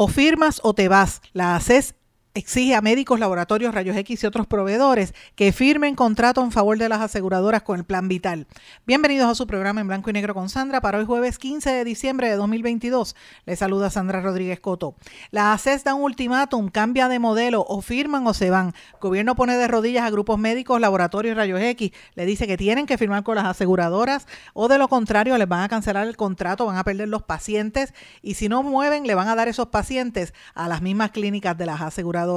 O firmas o te vas. La ACES exige a médicos, laboratorios, rayos X y otros proveedores que firmen contrato en favor de las aseguradoras con el Plan Vital. Bienvenidos a su programa en blanco y negro con Sandra para hoy jueves 15 de diciembre de 2022. Les saluda Sandra Rodríguez Coto. La ACES da un ultimátum, cambia de modelo, o firman o se van. gobierno pone de rodillas a grupos médicos, laboratorios, rayos X. Le dice que tienen que firmar con las aseguradoras o de lo contrario les van a cancelar el contrato, van a perder los pacientes y si no mueven le van a dar esos pacientes a las mismas clínicas de las aseguradoras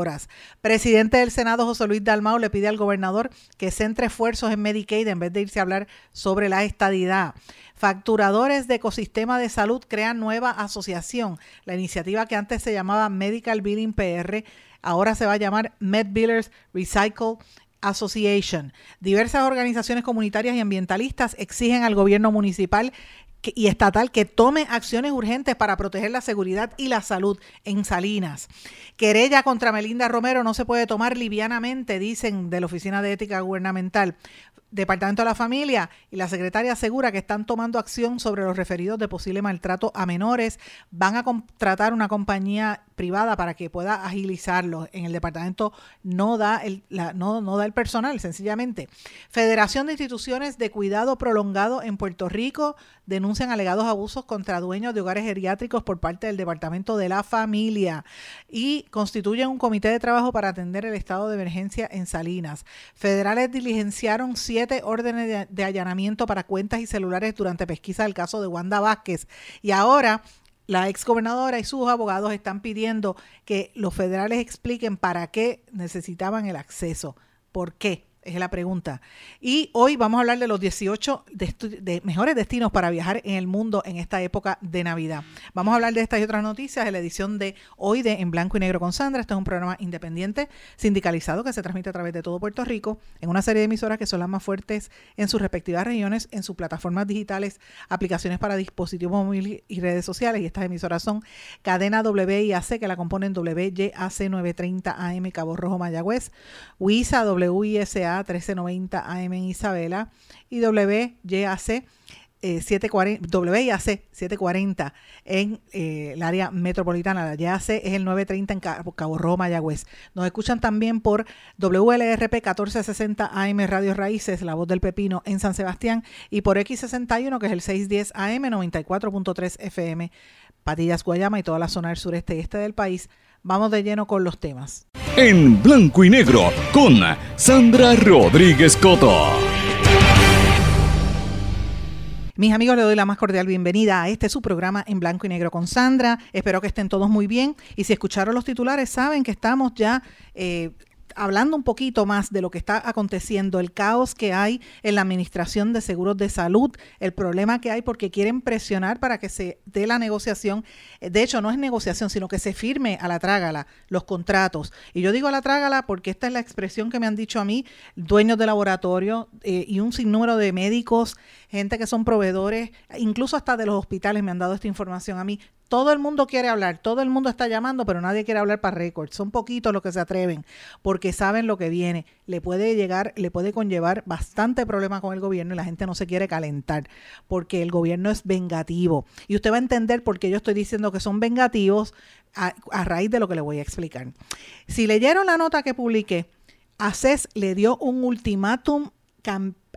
Presidente del Senado, José Luis Dalmau, le pide al gobernador que centre esfuerzos en Medicaid en vez de irse a hablar sobre la estadidad. Facturadores de ecosistema de salud crean nueva asociación. La iniciativa que antes se llamaba Medical Billing PR ahora se va a llamar MedBillers Recycle Association. Diversas organizaciones comunitarias y ambientalistas exigen al gobierno municipal y estatal que tome acciones urgentes para proteger la seguridad y la salud en Salinas. Querella contra Melinda Romero no se puede tomar livianamente, dicen de la Oficina de Ética Gubernamental. Departamento de la Familia y la secretaria asegura que están tomando acción sobre los referidos de posible maltrato a menores. Van a contratar una compañía privada para que pueda agilizarlo. En el departamento no da el, no, no da el personal, sencillamente. Federación de Instituciones de Cuidado Prolongado en Puerto Rico denuncian alegados abusos contra dueños de hogares geriátricos por parte del Departamento de la Familia y constituyen un comité de trabajo para atender el estado de emergencia en Salinas. Federales diligenciaron siete órdenes de, de allanamiento para cuentas y celulares durante pesquisa del caso de Wanda Vázquez y ahora la exgobernadora y sus abogados están pidiendo que los federales expliquen para qué necesitaban el acceso. ¿Por qué? Es la pregunta. Y hoy vamos a hablar de los 18 de, mejores destinos para viajar en el mundo en esta época de Navidad. Vamos a hablar de estas y otras noticias en la edición de hoy de En Blanco y Negro con Sandra. Este es un programa independiente, sindicalizado, que se transmite a través de todo Puerto Rico, en una serie de emisoras que son las más fuertes en sus respectivas regiones, en sus plataformas digitales, aplicaciones para dispositivos móviles y redes sociales. Y estas emisoras son Cadena WIAC, que la componen WYAC 930 AM Cabo Rojo Mayagüez, WISA WISA 1390 AM en Isabela y WYAC 740, WIAC 740 en eh, el área metropolitana. La YAC es el 930 en Cabo, Rojo, Mayagüez. Nos escuchan también por WLRP 1460 AM Radio Raíces, La Voz del Pepino en San Sebastián y por X61 que es el 610 AM 94.3 FM, Patillas, Guayama y toda la zona del sureste y este del país. Vamos de lleno con los temas en blanco y negro con Sandra Rodríguez Coto. Mis amigos, les doy la más cordial bienvenida a este su programa en blanco y negro con Sandra. Espero que estén todos muy bien. Y si escucharon los titulares, saben que estamos ya eh, hablando un poquito más de lo que está aconteciendo, el caos que hay en la administración de seguros de salud, el problema que hay porque quieren presionar para que se dé la negociación. De hecho, no es negociación, sino que se firme a la trágala los contratos. Y yo digo a la trágala porque esta es la expresión que me han dicho a mí dueños de laboratorio eh, y un sinnúmero de médicos, gente que son proveedores, incluso hasta de los hospitales me han dado esta información a mí todo el mundo quiere hablar, todo el mundo está llamando, pero nadie quiere hablar para récord. Son poquitos los que se atreven porque saben lo que viene. Le puede llegar, le puede conllevar bastante problema con el gobierno y la gente no se quiere calentar porque el gobierno es vengativo. Y usted va a entender por qué yo estoy diciendo que son vengativos a, raíz de lo que le voy a explicar. Si leyeron la nota que publiqué, ACES le dio un ultimátum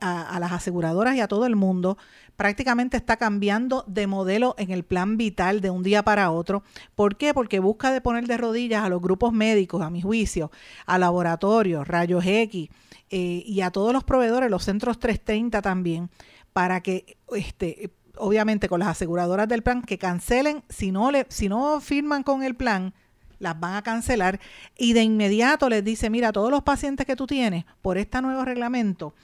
a, las aseguradoras y a todo el mundo prácticamente está cambiando de modelo en el plan vital de un día para otro. ¿Por qué? Porque busca de poner de rodillas a los grupos médicos, a mi juicio, a laboratorios, rayos X eh, y a todos los proveedores, los centros 330 también, para que este obviamente con las aseguradoras del plan que cancelen, si no le si no firman con el plan, las van a cancelar y de inmediato les dice, mira, todos los pacientes que tú tienes por este nuevo reglamento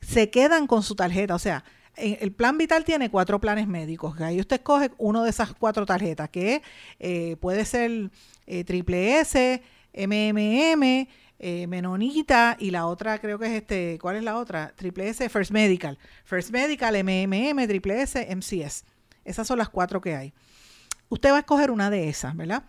se quedan con su tarjeta, o sea, el plan vital tiene cuatro planes médicos. Ahí usted escoge uno de esas cuatro tarjetas, que eh, puede ser eh, triple S, MMM, eh, Menonita y la otra creo que es este, ¿cuál es la otra? Triple S, First Medical. First Medical, MMM, Triple S, MCS. Esas son las cuatro que hay. Usted va a escoger una de esas, ¿verdad?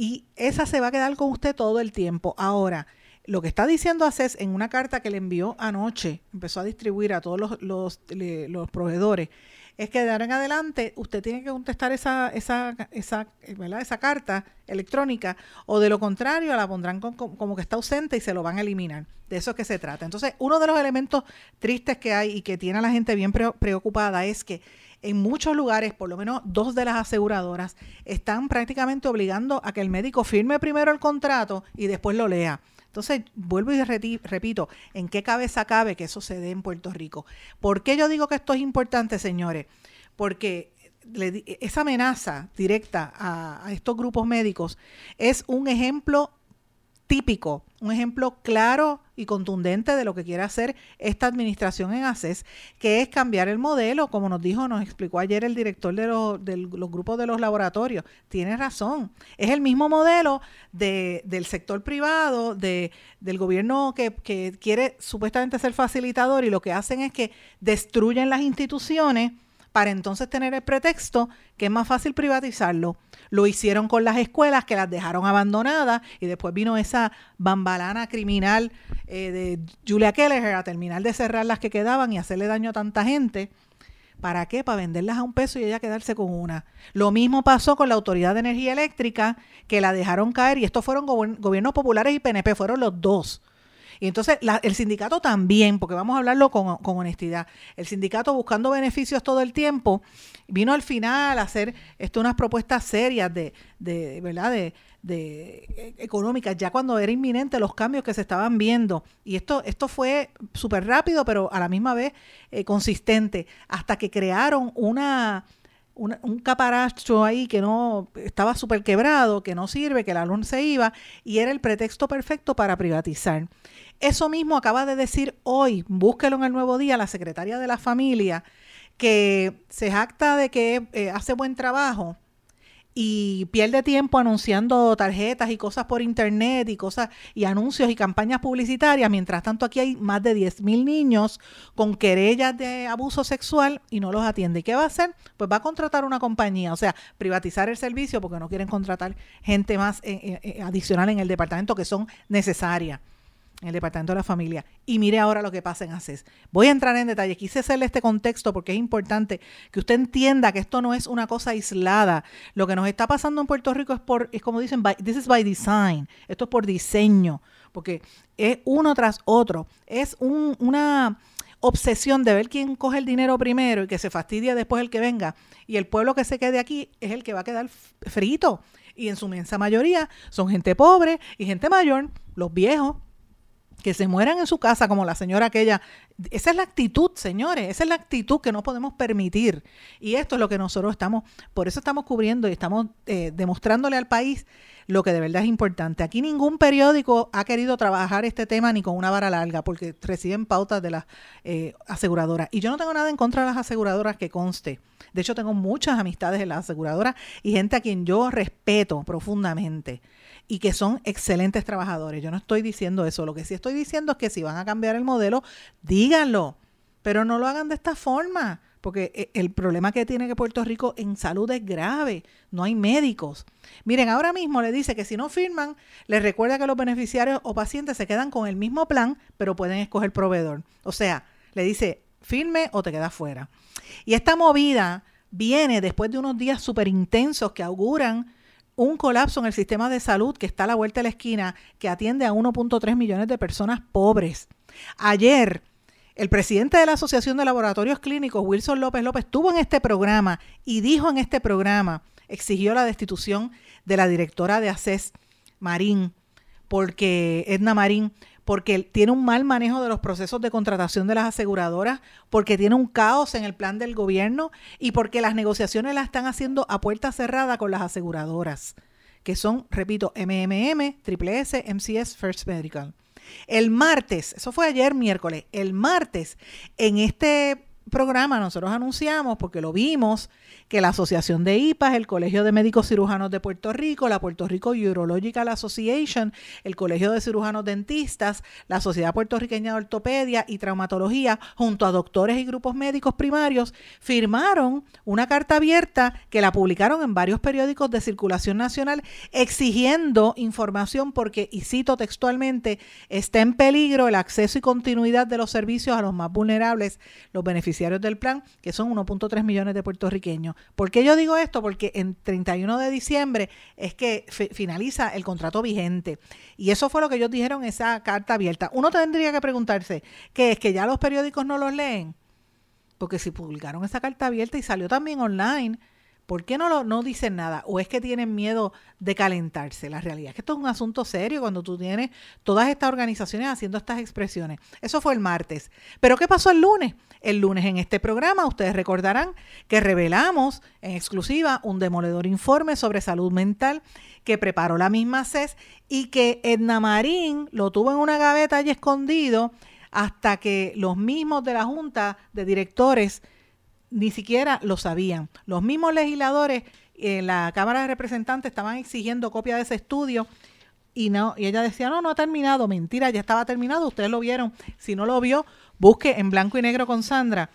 Y esa se va a quedar con usted todo el tiempo. Ahora, lo que está diciendo ACES en una carta que le envió anoche, empezó a distribuir a todos los, los, proveedores, es que de ahora en adelante usted tiene que contestar esa, esa, esa, esa carta electrónica o de lo contrario la pondrán como que está ausente y se lo van a eliminar. De eso es que se trata. Entonces, uno de los elementos tristes que hay y que tiene a la gente bien preocupada es que en muchos lugares, por lo menos dos de las aseguradoras, están prácticamente obligando a que el médico firme primero el contrato y después lo lea. Entonces, vuelvo y repito, ¿en qué cabeza cabe que eso se dé en Puerto Rico? ¿Por qué yo digo que esto es importante, señores? Porque esa amenaza directa a, estos grupos médicos es un ejemplo típico, un ejemplo claro y contundente de lo que quiere hacer esta administración en ACES, que es cambiar el modelo, como nos dijo, nos explicó ayer el director de los, grupos de los laboratorios. Tiene razón, es el mismo modelo de, del sector privado, de, del gobierno que, que quiere supuestamente ser facilitador y lo que hacen es que destruyen las instituciones para entonces tener el pretexto que es más fácil privatizarlo. Lo hicieron con las escuelas que las dejaron abandonadas y después vino esa bambalana criminal eh, de Julia Kelleher a terminar de cerrar las que quedaban y hacerle daño a tanta gente. ¿Para qué? Para venderlas a un peso y ella quedarse con una. Lo mismo pasó con la Autoridad de Energía Eléctrica, que la dejaron caer, y estos fueron gobiernos populares y PNP, fueron los dos. Y entonces el sindicato también, porque vamos a hablarlo con, honestidad, el sindicato buscando beneficios todo el tiempo, vino al final a hacer esto unas propuestas serias de, de ¿verdad? De, de económicas, ya cuando era inminente los cambios que se estaban viendo. Y esto, esto fue súper rápido, pero a la misma vez eh, consistente, hasta que crearon una, un caparacho ahí que no estaba súper quebrado, que no sirve, que la luz se iba, y era el pretexto perfecto para privatizar. Eso mismo acaba de decir hoy, búsquelo en el nuevo día, la secretaria de la familia, que se jacta de que eh, hace buen trabajo y pierde tiempo anunciando tarjetas y cosas por internet y cosas y anuncios y campañas publicitarias. Mientras tanto, aquí hay más de 10 mil niños con querellas de abuso sexual y no los atiende. ¿Y qué va a hacer? Pues va a contratar una compañía, o sea, privatizar el servicio porque no quieren contratar gente más eh, eh, adicional en el departamento que son necesarias en el Departamento de la Familia. Y mire ahora lo que pasa en ACES. Voy a entrar en detalle. Quise hacerle este contexto porque es importante que usted entienda que esto no es una cosa aislada. Lo que nos está pasando en Puerto Rico es por, es como dicen, this is by design. Esto es por diseño, porque es uno tras otro. Es una obsesión de ver quién coge el dinero primero y que se fastidia después el que venga. Y el pueblo que se quede aquí es el que va a quedar frito. Y en su inmensa mayoría son gente pobre y gente mayor, los viejos, que se mueran en su casa como la señora aquella. Esa es la actitud, señores, esa es la actitud que no podemos permitir. Y esto es lo que nosotros estamos, por eso estamos cubriendo y estamos eh, demostrándole al país lo que de verdad es importante. Aquí ningún periódico ha querido trabajar este tema ni con una vara larga, porque reciben pautas de las eh, aseguradoras. Y yo no tengo nada en contra de las aseguradoras que conste. De hecho, tengo muchas amistades en las aseguradoras y gente a quien yo respeto profundamente y que son excelentes trabajadores. Yo no estoy diciendo eso. Lo que sí estoy diciendo es que si van a cambiar el modelo, díganlo, pero no lo hagan de esta forma, porque eh, el problema que tiene que Puerto Rico en salud es grave. No hay médicos. Miren, ahora mismo le dice que si no firman, les recuerda que los beneficiarios o pacientes se quedan con el mismo plan, pero pueden escoger proveedor. O sea, le dice, firme o te quedas fuera. Y esta movida viene después de unos días súper intensos que auguran un colapso en el sistema de salud que está a la vuelta de la esquina, que atiende a 1.3 millones de personas pobres. Ayer, el presidente de la Asociación de Laboratorios Clínicos, Wilson López López, estuvo en este programa y dijo en este programa, exigió la destitución de la directora de ACES, Marín, porque Edna Marín, porque tiene un mal manejo de los procesos de contratación de las aseguradoras, porque tiene un caos en el plan del gobierno y porque las negociaciones las están haciendo a puerta cerrada con las aseguradoras, que son, repito, MMM, Triple S, MCS, First Medical. El martes, eso fue ayer miércoles, el martes, en este programa nosotros anunciamos, porque lo vimos, que la Asociación de IPAS, el Colegio de Médicos Cirujanos de Puerto Rico, la Puerto Rico Urological Association, el Colegio de Cirujanos Dentistas, la Sociedad Puertorriqueña de Ortopedia y Traumatología, junto a doctores y grupos médicos primarios, firmaron una carta abierta que la publicaron en varios periódicos de circulación nacional exigiendo información porque, y cito textualmente, está en peligro el acceso y continuidad de los servicios a los más vulnerables, los beneficiarios del plan, que son 1.3 millones de puertorriqueños. ¿Por qué yo digo esto? Porque en 31 de diciembre es que finaliza el contrato vigente. Y eso fue lo que ellos dijeron en esa carta abierta. Uno tendría que preguntarse, ¿qué es que ya los periódicos no los leen? Porque si publicaron esa carta abierta y salió también online, ¿Por qué no, lo, no dicen nada? ¿O es que tienen miedo de calentarse? La realidad es que esto es un asunto serio cuando tú tienes todas estas organizaciones haciendo estas expresiones. Eso fue el martes. ¿Pero qué pasó el lunes? El lunes en este programa ustedes recordarán que revelamos en exclusiva un demoledor informe sobre salud mental que preparó la misma CES y que Edna Marín lo tuvo en una gaveta allí escondido hasta que los mismos de la Junta de Directores ni siquiera lo sabían. Los mismos legisladores en la Cámara de Representantes estaban exigiendo copia de ese estudio y no y ella decía, "No, no ha terminado." Mentira, ya estaba terminado, ustedes lo vieron. Si no lo vio, busque en blanco y negro con Sandra.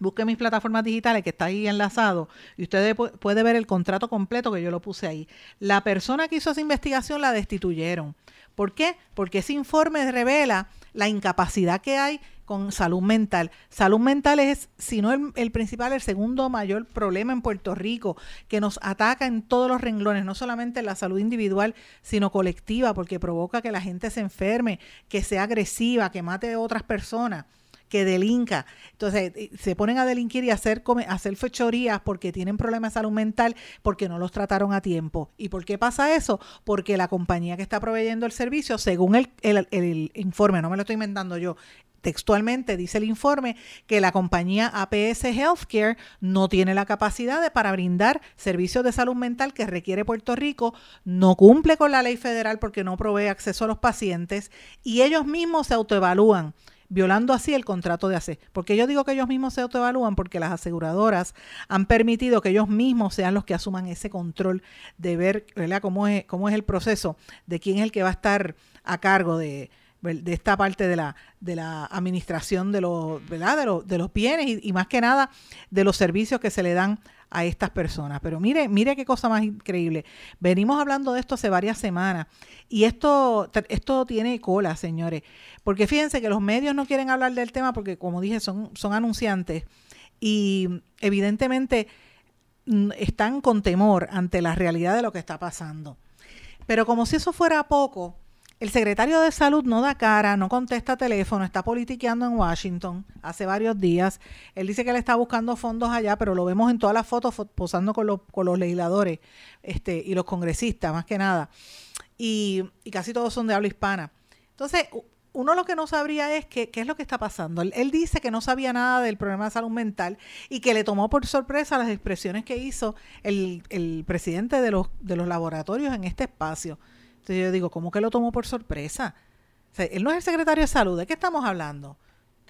Busque mis plataformas digitales que está ahí enlazado y usted puede ver el contrato completo que yo lo puse ahí. La persona que hizo esa investigación la destituyeron. ¿Por qué? Porque ese informe revela la incapacidad que hay con salud mental. Salud mental es, si no el, principal, el segundo mayor problema en Puerto Rico, que nos ataca en todos los renglones, no solamente en la salud individual, sino colectiva, porque provoca que la gente se enferme, que sea agresiva, que mate a otras personas que delinca. Entonces, eh, se ponen a delinquir y hacer, hacer fechorías porque tienen problemas de salud mental, porque no los trataron a tiempo. ¿Y por qué pasa eso? Porque la compañía que está proveyendo el servicio, según el, el informe, no me lo estoy inventando yo, Textualmente dice el informe que la compañía APS Healthcare no tiene la capacidad para brindar servicios de salud mental que requiere Puerto Rico, no cumple con la ley federal porque no provee acceso a los pacientes y ellos mismos se autoevalúan violando así el contrato de AC. Porque yo digo que ellos mismos se autoevalúan porque las aseguradoras han permitido que ellos mismos sean los que asuman ese control de ver Cómo, es, cómo es el proceso, de quién es el que va a estar a cargo de, de esta parte de la, de la administración de los, ¿verdad? De, los, de los bienes y, más que nada de los servicios que se le dan a estas personas. Pero mire, mire qué cosa más increíble. Venimos hablando de esto hace varias semanas y esto, esto tiene cola, señores. Porque fíjense que los medios no quieren hablar del tema porque, como dije, son, son anunciantes y evidentemente mm, están con temor ante la realidad de lo que está pasando. Pero como si eso fuera poco, el secretario de Salud no da cara, no contesta teléfono, está politiqueando en Washington hace varios días. Él dice que le está buscando fondos allá, pero lo vemos en todas las fotos posando con los, legisladores este, y los congresistas, más que nada. Y, casi todos son de habla hispana. Entonces, uno lo que no sabría es qué es lo que está pasando. Él, dice que no sabía nada del problema de salud mental y que le tomó por sorpresa las expresiones que hizo el, el presidente de los, de los laboratorios en este espacio. Entonces yo digo, ¿cómo que lo tomó por sorpresa? él no es el secretario de salud, ¿de qué estamos hablando?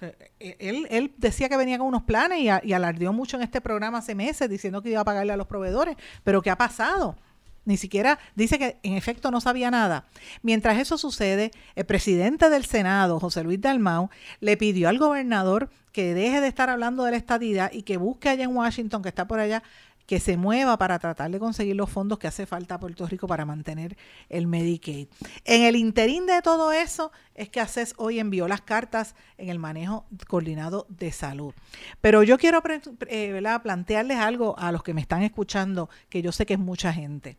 E, él, él, decía que venía con unos planes y, y, alardeó mucho en este programa hace meses diciendo que iba a pagarle a los proveedores, pero ¿qué ha pasado? Ni siquiera dice que en efecto no sabía nada. Mientras eso sucede, el presidente del Senado, José Luis Dalmau, le pidió al gobernador que deje de estar hablando de la estadidad y que busque allá en Washington, que está por allá, que se mueva para tratar de conseguir los fondos que hace falta a Puerto Rico para mantener el Medicaid. En el interín de todo eso es que ACES hoy envió las cartas en el manejo coordinado de salud. Pero yo quiero eh, plantearles algo a los que me están escuchando, que yo sé que es mucha gente.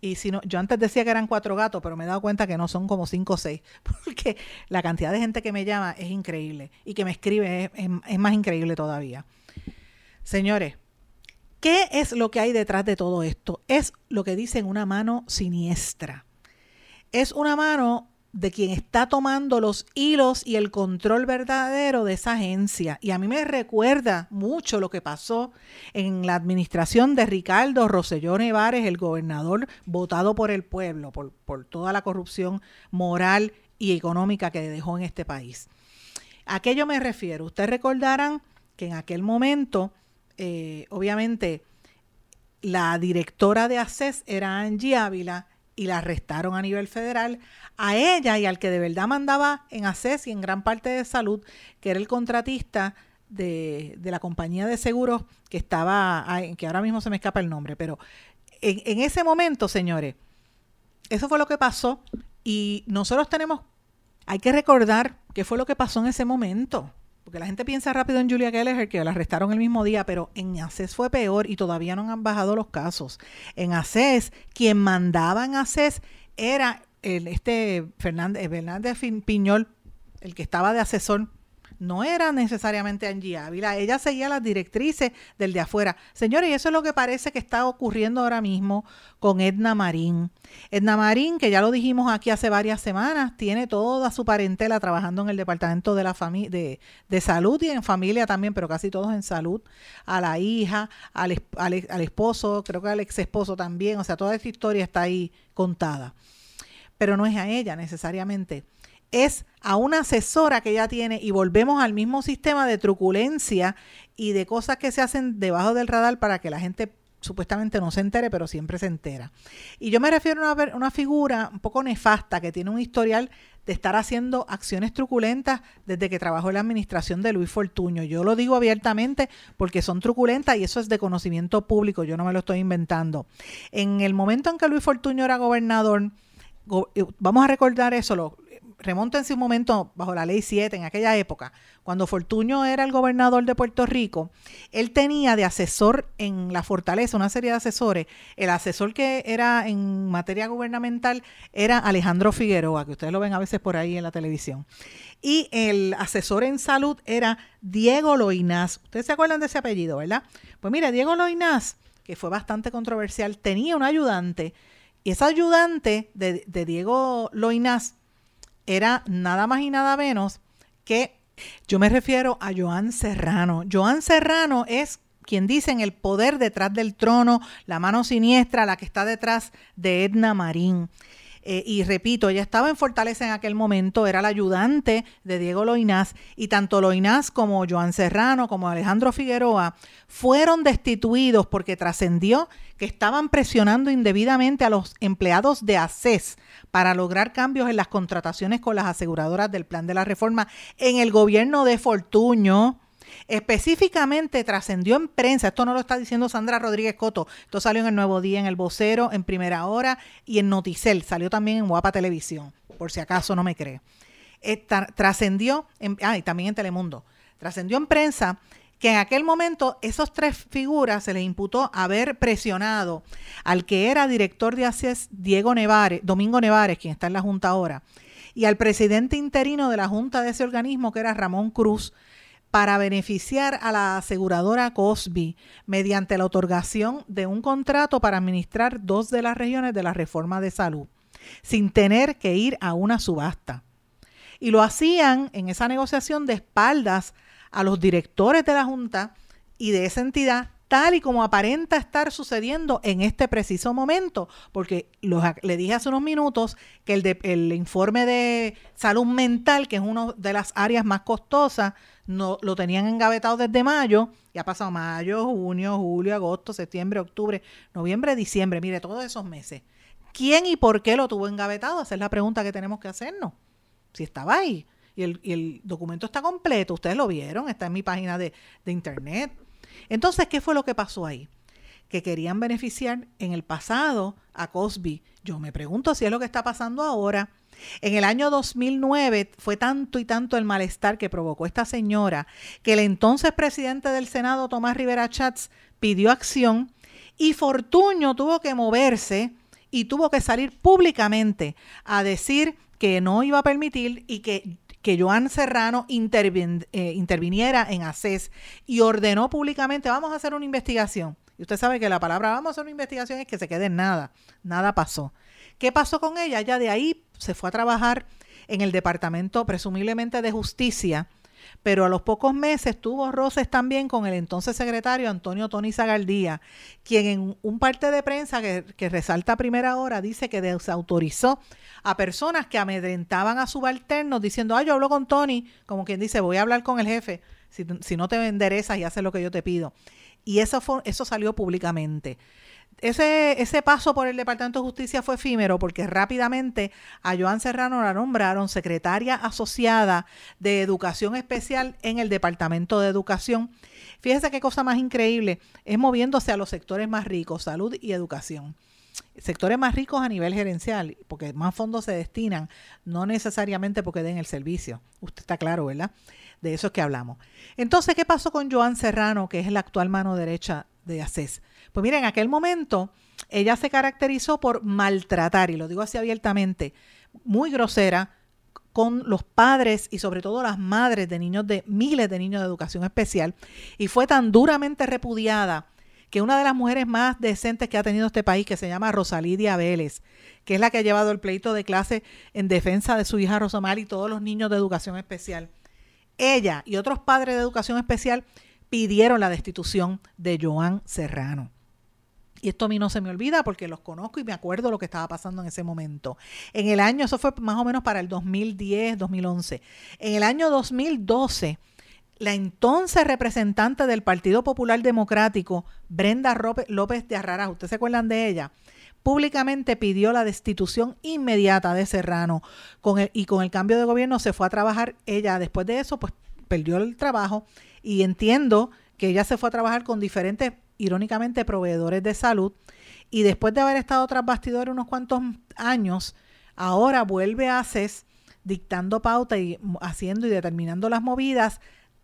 Y si no, yo antes decía que eran cuatro gatos, pero me he dado cuenta que no son como cinco o seis, porque la cantidad de gente que me llama es increíble y que me escribe es más increíble todavía. Señores, ¿Qué es lo que hay detrás de todo esto? Es lo que dicen una mano siniestra. Es una mano de quien está tomando los hilos y el control verdadero de esa agencia. Y a mí me recuerda mucho lo que pasó en la administración de Ricardo Rosselló Nevares, el gobernador votado por el pueblo, por, por toda la corrupción moral y económica que dejó en este país. ¿A qué yo me refiero? Ustedes recordarán que en aquel momento, eh, obviamente, la directora de ACES era Angie Ávila y la arrestaron a nivel federal, a ella y al que de verdad mandaba en ACES y en gran parte de salud, que era el contratista de, la compañía de seguros que estaba, que ahora mismo se me escapa el nombre, pero en, en ese momento, señores, eso fue lo que pasó y nosotros tenemos, hay que recordar qué fue lo que pasó en ese momento. Porque la gente piensa rápido en Julia Kelleher, que la arrestaron el mismo día, pero en ACES fue peor y todavía no han bajado los casos. En ACES, quien mandaba en ACES era el, este Fernández, Fernández Piñol, el que estaba de asesor no era necesariamente Angie Ávila, ella seguía las directrices del de afuera. Señores, y eso es lo que parece que está ocurriendo ahora mismo con Edna Marín. Edna Marín, que ya lo dijimos aquí hace varias semanas, tiene toda su parentela trabajando en el Departamento de, la de, de Salud y en familia también, pero casi todos en salud, a la hija, al, al esposo, creo que al ex esposo también, o sea, toda esa historia está ahí contada. Pero no es a ella necesariamente es a una asesora que ella tiene y volvemos al mismo sistema de truculencia y de cosas que se hacen debajo del radar para que la gente supuestamente no se entere, pero siempre se entera. Y yo me refiero a una, una figura un poco nefasta que tiene un historial de estar haciendo acciones truculentas desde que trabajó en la administración de Luis Fortuño. Yo lo digo abiertamente porque son truculentas y eso es de conocimiento público, yo no me lo estoy inventando. En el momento en que Luis Fortuño era gobernador, eh, vamos a recordar eso, lo, remóntense un momento bajo la ley 7 en aquella época, cuando Fortuño era el gobernador de Puerto Rico, él tenía de asesor en la fortaleza una serie de asesores. El asesor que era en materia gubernamental era Alejandro Figueroa, que ustedes lo ven a veces por ahí en la televisión. Y el asesor en salud era Diego Loinás. Ustedes se acuerdan de ese apellido, ¿verdad? Pues mire, Diego Loinás, que fue bastante controversial, tenía un ayudante. Y ese ayudante de, de Diego Loinás era nada más y nada menos que yo me refiero a Joan Serrano. Joan Serrano es quien dice en el poder detrás del trono, la mano siniestra, la que está detrás de Edna Marín. Eh, y repito, ella estaba en Fortaleza en aquel momento, era la ayudante de Diego Loinás, y tanto Loinás como Joan Serrano, como Alejandro Figueroa, fueron destituidos porque trascendió que estaban presionando indebidamente a los empleados de ACES para lograr cambios en las contrataciones con las aseguradoras del plan de la reforma en el gobierno de Fortuño Específicamente trascendió en prensa, esto no lo está diciendo Sandra Rodríguez Coto, esto salió en el Nuevo Día, en el Vocero, en Primera Hora y en Noticel, salió también en Guapa Televisión, por si acaso no me cree. Trascendió, ah, y también en Telemundo, trascendió en prensa que en aquel momento esos tres figuras se les imputó haber presionado al que era director de ACES, Diego Nevares, Domingo Nevares, quien está en la Junta ahora, y al presidente interino de la Junta de ese organismo, que era Ramón Cruz, para beneficiar a la aseguradora Cosby mediante la otorgación de un contrato para administrar dos de las regiones de la reforma de salud, sin tener que ir a una subasta. Y lo hacían en esa negociación de espaldas a los directores de la Junta y de esa entidad tal y como aparenta estar sucediendo en este preciso momento, porque le dije hace unos minutos que el, informe de salud mental, que es una de las áreas más costosas, no, lo tenían engavetado desde mayo, y ha pasado mayo, junio, julio, agosto, septiembre, octubre, noviembre, diciembre, mire, todos esos meses. ¿Quién y por qué lo tuvo engavetado? Esa es la pregunta que tenemos que hacernos. Si estaba ahí. Y el, documento está completo, ustedes lo vieron, está en mi página de internet entonces, ¿qué fue lo que pasó ahí? Que querían beneficiar en el pasado a Cosby. Yo me pregunto si es lo que está pasando ahora. En el año 2009 fue tanto y tanto el malestar que provocó esta señora que el entonces presidente del Senado, Tomás Rivera Chats, pidió acción y Fortuño tuvo que moverse y tuvo que salir públicamente a decir que no iba a permitir y que que Joan Serrano eh, interviniera en ACES y ordenó públicamente, vamos a hacer una investigación. Y usted sabe que la palabra vamos a hacer una investigación es que se quede en nada. Nada pasó. ¿Qué pasó con ella? Ya de ahí se fue a trabajar en el Departamento presumiblemente de Justicia pero a los pocos meses tuvo roces también con el entonces secretario Antonio Tony Zagaldía, quien en un parte de prensa que, resalta a primera hora dice que desautorizó a personas que amedrentaban a subalternos diciendo, ah, yo hablo con Tony, como quien dice, voy a hablar con el jefe. si, no te enderezas y haces lo que yo te pido. Y eso, fue, eso salió públicamente. Ese, ese paso por el Departamento de Justicia fue efímero porque rápidamente a Joan Serrano la nombraron secretaria asociada de Educación Especial en el Departamento de Educación. Fíjese qué cosa más increíble, es moviéndose a los sectores más ricos, salud y educación sectores más ricos a nivel gerencial, porque más fondos se destinan, no necesariamente porque den el servicio. Usted está claro, ¿verdad? De eso es que hablamos. Entonces, ¿qué pasó con Joan Serrano, que es la actual mano derecha de ACES? Pues miren, en aquel momento ella se caracterizó por maltratar, y lo digo así abiertamente, muy grosera con los padres y sobre todo las madres de niños de miles de niños de educación especial y fue tan duramente repudiada que una de las mujeres más decentes que ha tenido este país, que se llama Rosalidia Vélez, que es la que ha llevado el pleito de clase en defensa de su hija Rosamar y todos los niños de educación especial. Ella y otros padres de educación especial pidieron la destitución de Joan Serrano. Y esto a mí no se me olvida porque los conozco y me acuerdo lo que estaba pasando en ese momento. En el año, eso fue más o menos para el 2010, 2011. En el año 2012 la entonces representante del Partido Popular Democrático, Brenda López de Arrarás, ¿ustedes se acuerdan de ella? Públicamente pidió la destitución inmediata de Serrano con el, y con el cambio de gobierno se fue a trabajar. Ella después de eso, pues perdió el trabajo y entiendo que ella se fue a trabajar con diferentes, irónicamente, proveedores de salud y después de haber estado tras bastidores unos cuantos años, ahora vuelve a CES dictando pauta y haciendo y determinando las movidas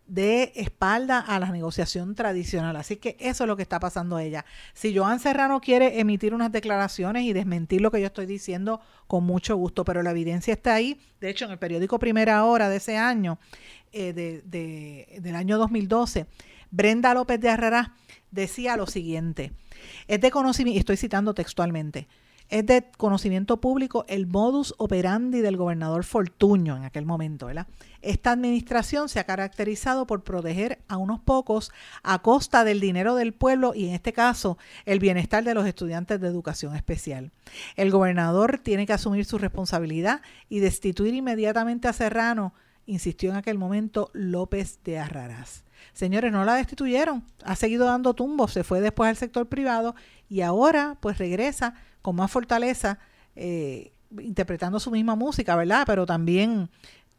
de espalda a la negociación tradicional. Así que eso es lo que está pasando a ella. Si Joan Serrano quiere emitir unas declaraciones y desmentir lo que yo estoy diciendo, con mucho gusto, pero la evidencia está ahí. De hecho, en el periódico Primera Hora de ese año, eh, de, del año 2012, Brenda López de Arrará decía lo siguiente. Es de conocimiento, estoy citando textualmente, es de conocimiento público el modus operandi del gobernador Fortuño en aquel momento, ¿verdad? Esta administración se ha caracterizado por proteger a unos pocos a costa del dinero del pueblo y en este caso el bienestar de los estudiantes de educación especial. El gobernador tiene que asumir su responsabilidad y destituir inmediatamente a Serrano, insistió en aquel momento López de Arraraz. Señores, no la destituyeron, ha seguido dando tumbos, se fue después al sector privado y ahora pues regresa con más fortaleza, eh, interpretando su misma música, ¿verdad? Pero también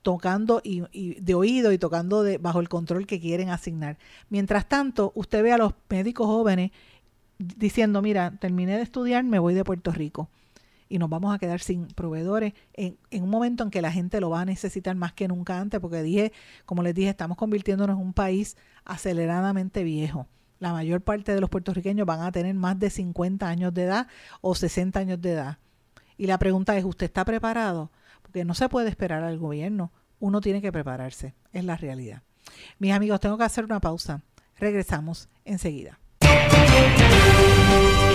tocando y, de oído y tocando de, bajo el control que quieren asignar. Mientras tanto, usted ve a los médicos jóvenes diciendo, mira, terminé de estudiar, me voy de Puerto Rico y nos vamos a quedar sin proveedores en, un momento en que la gente lo va a necesitar más que nunca antes, porque dije, como les dije, estamos convirtiéndonos en un país aceleradamente viejo la mayor parte de los puertorriqueños van a tener más de 50 años de edad o 60 años de edad. Y la pregunta es, ¿usted está preparado? Porque no se puede esperar al gobierno, uno tiene que prepararse, es la realidad. Mis amigos, tengo que hacer una pausa. Regresamos enseguida.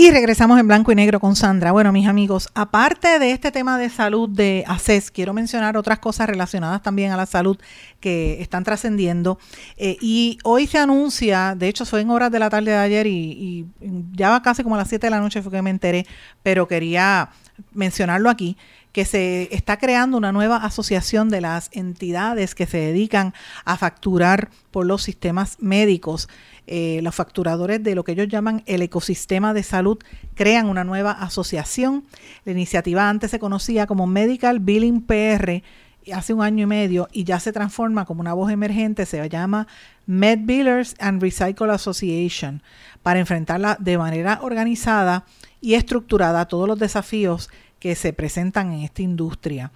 Y regresamos en blanco y negro con Sandra. Bueno, mis amigos, aparte de este tema de salud de ACES, quiero mencionar otras cosas relacionadas también a la salud que están trascendiendo. Eh, y hoy se anuncia, de hecho fue en horas de la tarde de ayer y, y ya va casi como a las 7 de la noche fue que me enteré, pero quería mencionarlo aquí, que se está creando una nueva asociación de las entidades que se dedican a facturar por los sistemas médicos eh, los facturadores de lo que ellos llaman el ecosistema de salud crean una nueva asociación. La iniciativa antes se conocía como Medical Billing PR hace un año y medio y ya se transforma como una voz emergente, se llama Med Billers and Recycle Association, para enfrentarla de manera organizada y estructurada a todos los desafíos que se presentan en esta industria.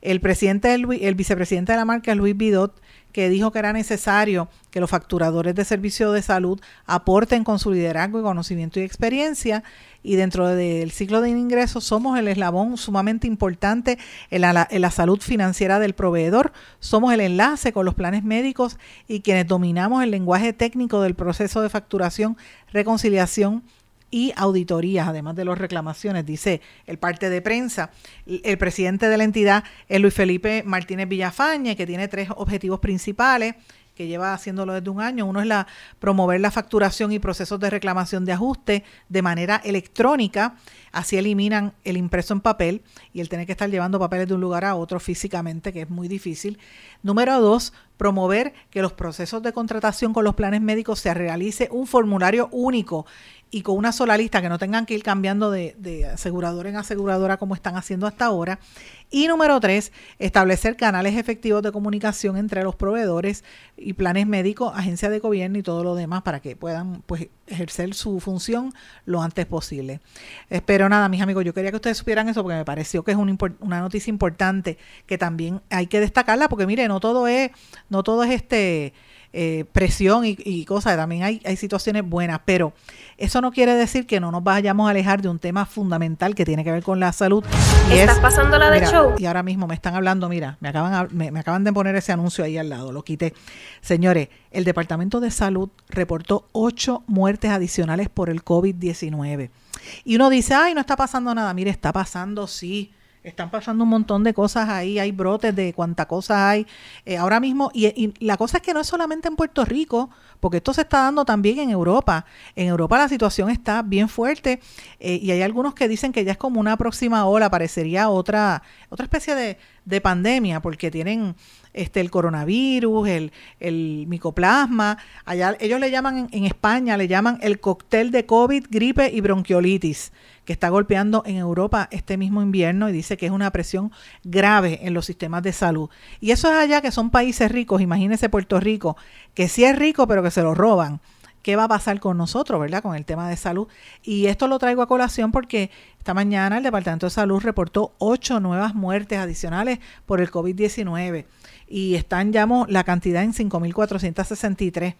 El presidente, el vicepresidente de la marca, Luis Bidot, que dijo que era necesario que los facturadores de servicios de salud aporten con su liderazgo y conocimiento y experiencia. Y dentro del ciclo de ingresos somos el eslabón sumamente importante en la, en la, salud financiera del proveedor, somos el enlace con los planes médicos y quienes dominamos el lenguaje técnico del proceso de facturación, reconciliación y auditorías, además de las reclamaciones, dice el parte de prensa. El presidente de la entidad es Luis Felipe Martínez Villafañe, que tiene tres objetivos principales que lleva haciéndolo desde un año. Uno es la promover la facturación y procesos de reclamación de ajuste de manera electrónica. Así eliminan el impreso en papel y el tener que estar llevando papeles de un lugar a otro físicamente, que es muy difícil. Número dos, promover que los procesos de contratación con los planes médicos se realice un formulario único y con una sola lista que no tengan que ir cambiando de, de aseguradora en aseguradora como están haciendo hasta ahora. Y número tres, establecer canales efectivos de comunicación entre los proveedores y planes médicos, agencias de gobierno y todo lo demás para que puedan pues, ejercer su función lo antes posible. Espero nada, mis amigos, yo quería que ustedes supieran eso porque me pareció que es una noticia importante que también hay que destacarla porque mire, no todo es, no todo es este eh, presión y, cosas, también hay, hay situaciones buenas, pero eso no quiere decir que no nos vayamos a alejar de un tema fundamental que tiene que ver con la salud. ¿Estás pasando la de show? Y ahora mismo me están hablando, mira, me acaban, me, me acaban de poner ese anuncio ahí al lado, lo quité. Señores, el Departamento de Salud reportó ocho muertes adicionales por el COVID-19. Y uno dice, ay, no está pasando nada. Mire, está pasando, sí están pasando un montón de cosas ahí, hay brotes de cuánta cosa hay eh, ahora mismo. Y, la cosa es que no es solamente en Puerto Rico, porque esto se está dando también en Europa. En Europa la situación está bien fuerte eh, y hay algunos que dicen que ya es como una próxima ola, parecería otra, otra especie de, de pandemia, porque tienen este el coronavirus, el, el micoplasma. Allá ellos le llaman en España, le llaman el cóctel de COVID, gripe y bronquiolitis que está golpeando en Europa este mismo invierno y dice que es una presión grave en los sistemas de salud. Y eso es allá que son países ricos, imagínese Puerto Rico, que sí es rico pero que se lo roban. ¿Qué va a pasar con nosotros, verdad? Con el tema de salud. Y esto lo traigo a colación porque esta mañana el Departamento de Salud reportó ocho nuevas muertes adicionales por el COVID-19 y están ya la cantidad en 5.463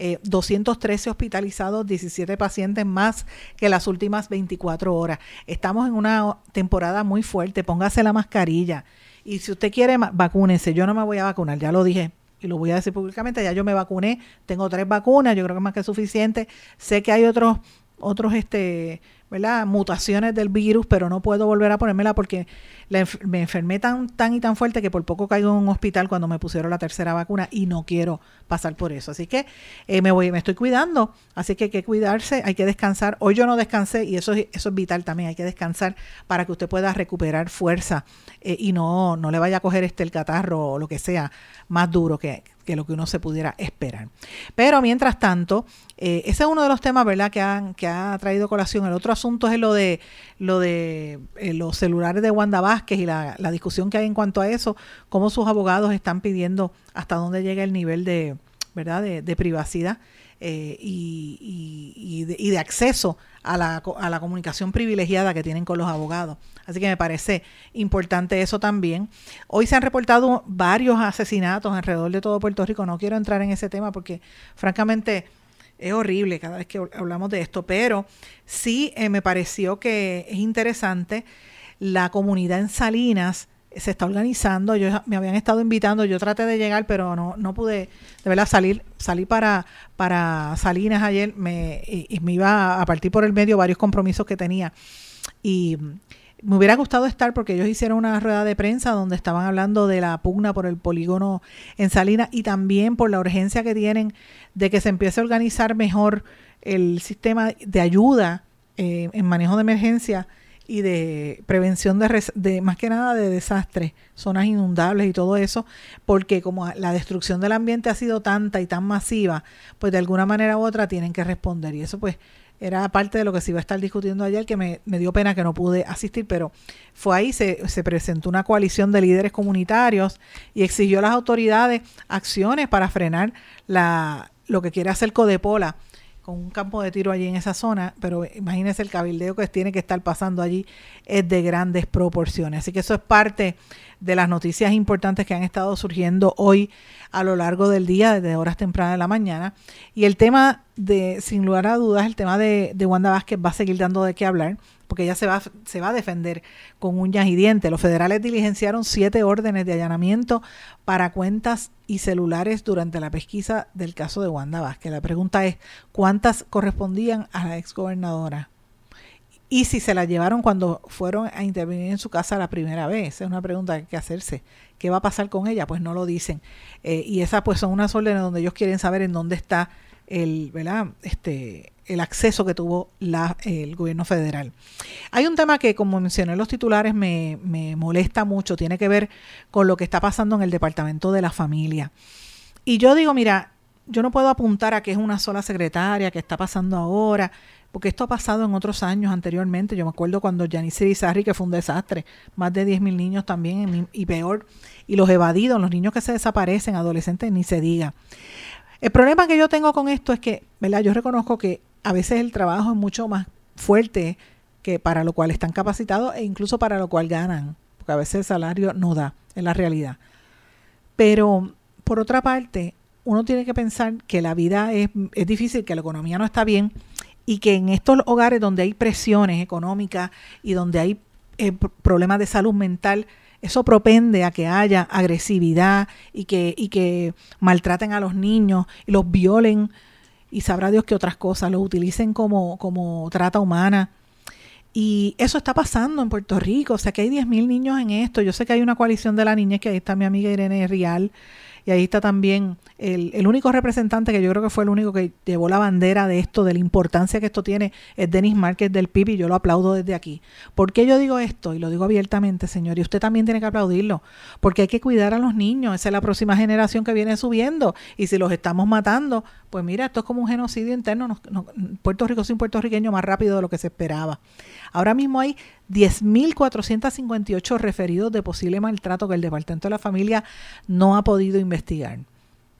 eh, 213 hospitalizados, 17 pacientes más que las últimas 24 horas. Estamos en una temporada muy fuerte, póngase la mascarilla. Y si usted quiere, vacúnese. Yo no me voy a vacunar, ya lo dije y lo voy a decir públicamente, ya yo me vacuné, tengo tres vacunas, yo creo que es más que suficiente. Sé que hay otros, otros este, ¿verdad? mutaciones del virus, pero no puedo volver a ponérmela porque me enfermé tan, tan y tan fuerte que por poco caigo en un hospital cuando me pusieron la tercera vacuna y no quiero pasar por eso. Así que eh, me voy, me estoy cuidando, así que hay que cuidarse, hay que descansar. Hoy yo no descansé y eso, eso es vital también, hay que descansar para que usted pueda recuperar fuerza eh, y no, no le vaya a coger este el catarro o lo que sea más duro que, que lo que uno se pudiera esperar. Pero mientras tanto, eh, ese es uno de los temas, ¿verdad?, que, han, que ha traído colación. El otro asunto es lo de, lo de eh, los celulares de Wanda Vázquez y la, discusión que hay en cuanto a eso, cómo sus abogados están pidiendo hasta dónde llega el nivel de, ¿verdad?, de, privacidad eh, y, de, acceso a la, a la comunicación privilegiada que tienen con los abogados. Así que me parece importante eso también. Hoy se han reportado varios asesinatos alrededor de todo Puerto Rico. No quiero entrar en ese tema porque francamente es horrible cada vez que hablamos de esto, pero sí eh, me pareció que es interesante la comunidad en Salinas se está organizando, yo me habían estado invitando, yo traté de llegar, pero no, no pude, de verdad, salir, salí para, para Salinas ayer, me, y, me iba a partir por el medio varios compromisos que tenía. Y me hubiera gustado estar porque ellos hicieron una rueda de prensa donde estaban hablando de la pugna por el polígono en Salinas y también por la urgencia que tienen de que se empiece a organizar mejor el sistema de ayuda eh, en manejo de emergencia y de prevención de, de, más que nada de desastres, zonas inundables y todo eso, porque como la destrucción del ambiente ha sido tanta y tan masiva, pues de alguna manera u otra tienen que responder. Y eso pues era parte de lo que se iba a estar discutiendo ayer, que me, me dio pena que no pude asistir, pero fue ahí, se, se presentó una coalición de líderes comunitarios y exigió a las autoridades acciones para frenar la, lo que quiere hacer Codepola con un campo de tiro allí en esa zona, pero imagínense el cabildeo que tiene que estar pasando allí es de grandes proporciones. Así que eso es parte de las noticias importantes que han estado surgiendo hoy a lo largo del día, desde horas tempranas de la mañana. Y el tema de, sin lugar a dudas, el tema de, de Wanda Vázquez va a seguir dando de qué hablar porque ella se va, se va a defender con uñas y dientes. Los federales diligenciaron siete órdenes de allanamiento para cuentas y celulares durante la pesquisa del caso de Wanda Vázquez. La pregunta es, ¿cuántas correspondían a la exgobernadora? Y si se la llevaron cuando fueron a intervenir en su casa la primera vez. Es una pregunta que hay que hacerse. ¿Qué va a pasar con ella? Pues no lo dicen. Eh, y esas pues son unas órdenes donde ellos quieren saber en dónde está el, ¿verdad? Este, el acceso que tuvo la, el gobierno federal. Hay un tema que, como mencioné en los titulares, me, me molesta mucho, tiene que ver con lo que está pasando en el Departamento de la Familia. Y yo digo, mira, yo no puedo apuntar a que es una sola secretaria, que está pasando ahora, porque esto ha pasado en otros años anteriormente. Yo me acuerdo cuando Janice Rizarri, que fue un desastre, más de 10.000 niños también, y peor, y los evadidos, los niños que se desaparecen, adolescentes, ni se diga. El problema que yo tengo con esto es que, ¿verdad? Yo reconozco que a veces el trabajo es mucho más fuerte que para lo cual están capacitados e incluso para lo cual ganan, porque a veces el salario no da, en la realidad. Pero, por otra parte, uno tiene que pensar que la vida es, es difícil, que la economía no está bien y que en estos hogares donde hay presiones económicas y donde hay eh, problemas de salud mental, eso propende a que haya agresividad y que, y que maltraten a los niños y los violen y sabrá Dios que otras cosas, los utilicen como, como trata humana. Y eso está pasando en Puerto Rico, o sea que hay 10.000 niños en esto. Yo sé que hay una coalición de la niña, que ahí está mi amiga Irene Rial, y ahí está también el, el, único representante que yo creo que fue el único que llevó la bandera de esto, de la importancia que esto tiene, es Denis Márquez del PIB y yo lo aplaudo desde aquí. ¿Por qué yo digo esto? Y lo digo abiertamente, señor, y usted también tiene que aplaudirlo, porque hay que cuidar a los niños, esa es la próxima generación que viene subiendo, y si los estamos matando, pues mira, esto es como un genocidio interno, Puerto Rico sin puertorriqueño más rápido de lo que se esperaba. Ahora mismo hay 10.458 referidos de posible maltrato que el Departamento de la Familia no ha podido investigar.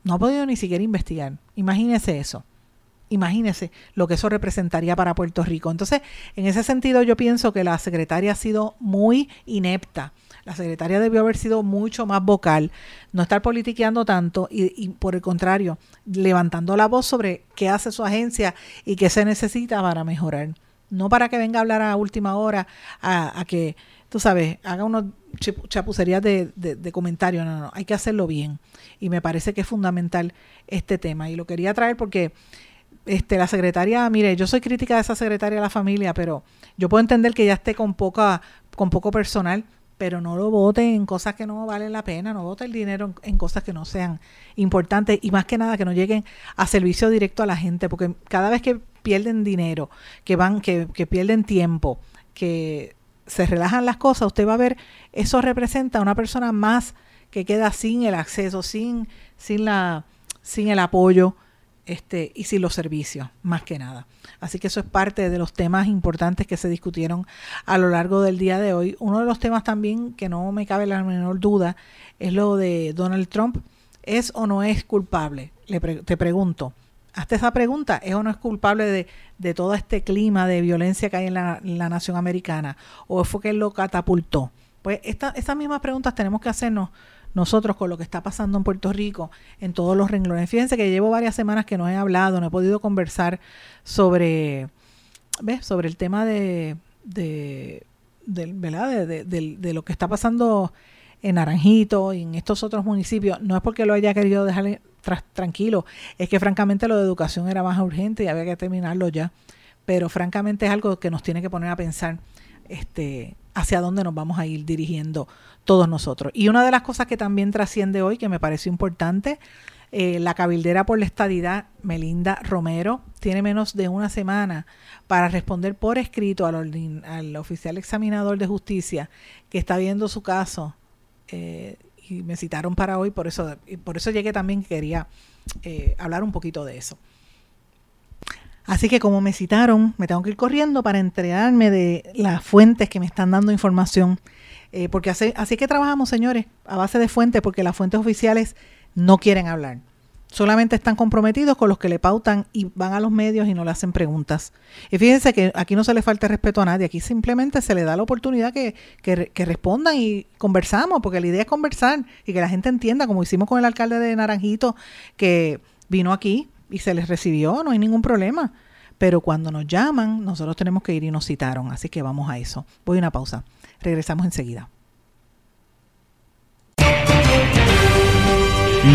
No ha podido ni siquiera investigar. Imagínese eso. Imagínese lo que eso representaría para Puerto Rico. Entonces, en ese sentido, yo pienso que la secretaria ha sido muy inepta. La secretaria debió haber sido mucho más vocal, no estar politiqueando tanto y, y, por el contrario, levantando la voz sobre qué hace su agencia y qué se necesita para mejorar. No para que venga a hablar a última hora, a, a que, tú sabes, haga unos chapucerías de, de, de comentarios. No, no, hay que hacerlo bien. Y me parece que es fundamental este tema. Y lo quería traer porque este, la secretaria, mire, yo soy crítica de esa secretaria de la familia, pero yo puedo entender que ya esté con poca, con poco personal, pero no lo vote en cosas que no valen la pena, no vote el dinero en, cosas que no sean importantes y más que nada que no lleguen a servicio directo a la gente, porque cada vez que pierden dinero, que van, que, que pierden tiempo, que se relajan las cosas, usted va a ver, eso representa a una persona más que queda sin el acceso, sin, sin la, sin el apoyo, este, y sin los servicios, más que nada. Así que eso es parte de los temas importantes que se discutieron a lo largo del día de hoy. Uno de los temas también que no me cabe la menor duda es lo de Donald Trump. ¿Es o no es culpable? Le te pregunto. Hazte esa pregunta, ¿es o no es culpable de, de todo este clima de violencia que hay en la, la nación americana? ¿O fue que él lo catapultó? Pues esta, estas mismas preguntas tenemos que hacernos nosotros con lo que está pasando en Puerto Rico en todos los renglones. Fíjense que llevo varias semanas que no he hablado, no he podido conversar sobre, ¿ves? sobre el tema de, de, ¿verdad? De, de, lo que está pasando en Naranjito y en estos otros municipios. No es porque lo haya querido dejar tra tranquilo, es que francamente lo de educación era más urgente y había que terminarlo ya. Pero francamente es algo que nos tiene que poner a pensar este, hacia dónde nos vamos a ir dirigiendo todos nosotros. Y una de las cosas que también trasciende hoy, que me pareció importante, eh, la cabildera por la estadidad, Melinda Romero, tiene menos de una semana para responder por escrito al, al oficial examinador de justicia que está viendo su caso. Eh, y me citaron para hoy, por eso, por eso llegué también, quería eh, hablar un poquito de eso. Así que como me citaron, me tengo que ir corriendo para entregarme de las fuentes que me están dando información. Eh, porque así, así que trabajamos, señores, a base de fuentes, porque las fuentes oficiales no quieren hablar. solamente están comprometidos con los que le pautan y van a los medios y no le hacen preguntas. Y fíjense que aquí no se le falta respeto a nadie, aquí simplemente se le da la oportunidad que, que, respondan y conversamos, porque la idea es conversar y que la gente entienda, como hicimos con el alcalde de Naranjito, que vino aquí y se les recibió, no hay ningún problema. Pero cuando nos llaman, nosotros tenemos que ir y nos citaron, así que vamos a eso. Voy a una pausa. Regresamos enseguida.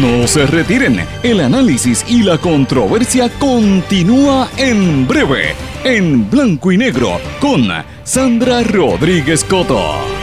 No se retiren, el análisis y la controversia continúa en breve, en blanco y negro, con Sandra Rodríguez Coto.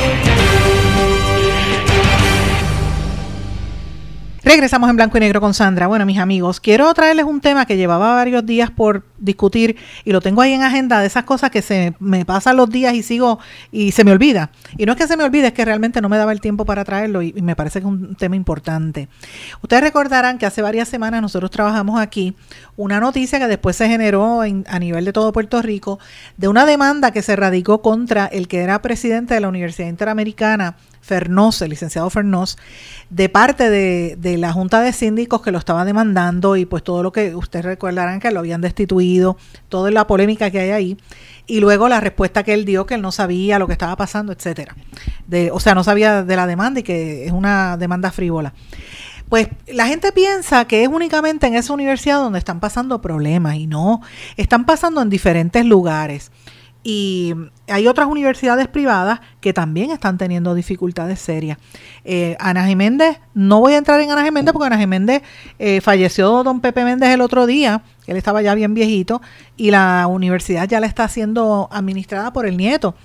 Regresamos en blanco y negro con Sandra. Bueno, mis amigos, quiero traerles un tema que llevaba varios días por discutir y lo tengo ahí en agenda de esas cosas que se me pasan los días y sigo y se me olvida. Y no es que se me olvide, es que realmente no me daba el tiempo para traerlo y, me parece que es un tema importante. Ustedes recordarán que hace varias semanas nosotros trabajamos aquí una noticia que después se generó a nivel de todo Puerto Rico de una demanda que se radicó contra el que era presidente de la Universidad Interamericana Fernós, el licenciado Fernós, de parte de, de, la Junta de Síndicos que lo estaba demandando y pues todo lo que ustedes recordarán que lo habían destituido, toda la polémica que hay ahí, y luego la respuesta que él dio que él no sabía lo que estaba pasando, etcétera. De, o sea, no sabía de la demanda y que es una demanda frívola. Pues la gente piensa que es únicamente en esa universidad donde están pasando problemas y no, están pasando en diferentes lugares. Y hay otras universidades privadas que también están teniendo dificultades serias. Eh, Ana Jiménez, no voy a entrar en Ana Jiménez porque Ana Jiménez eh, falleció don Pepe Méndez el otro día, él estaba ya bien viejito, y la universidad ya la está siendo administrada por el nieto,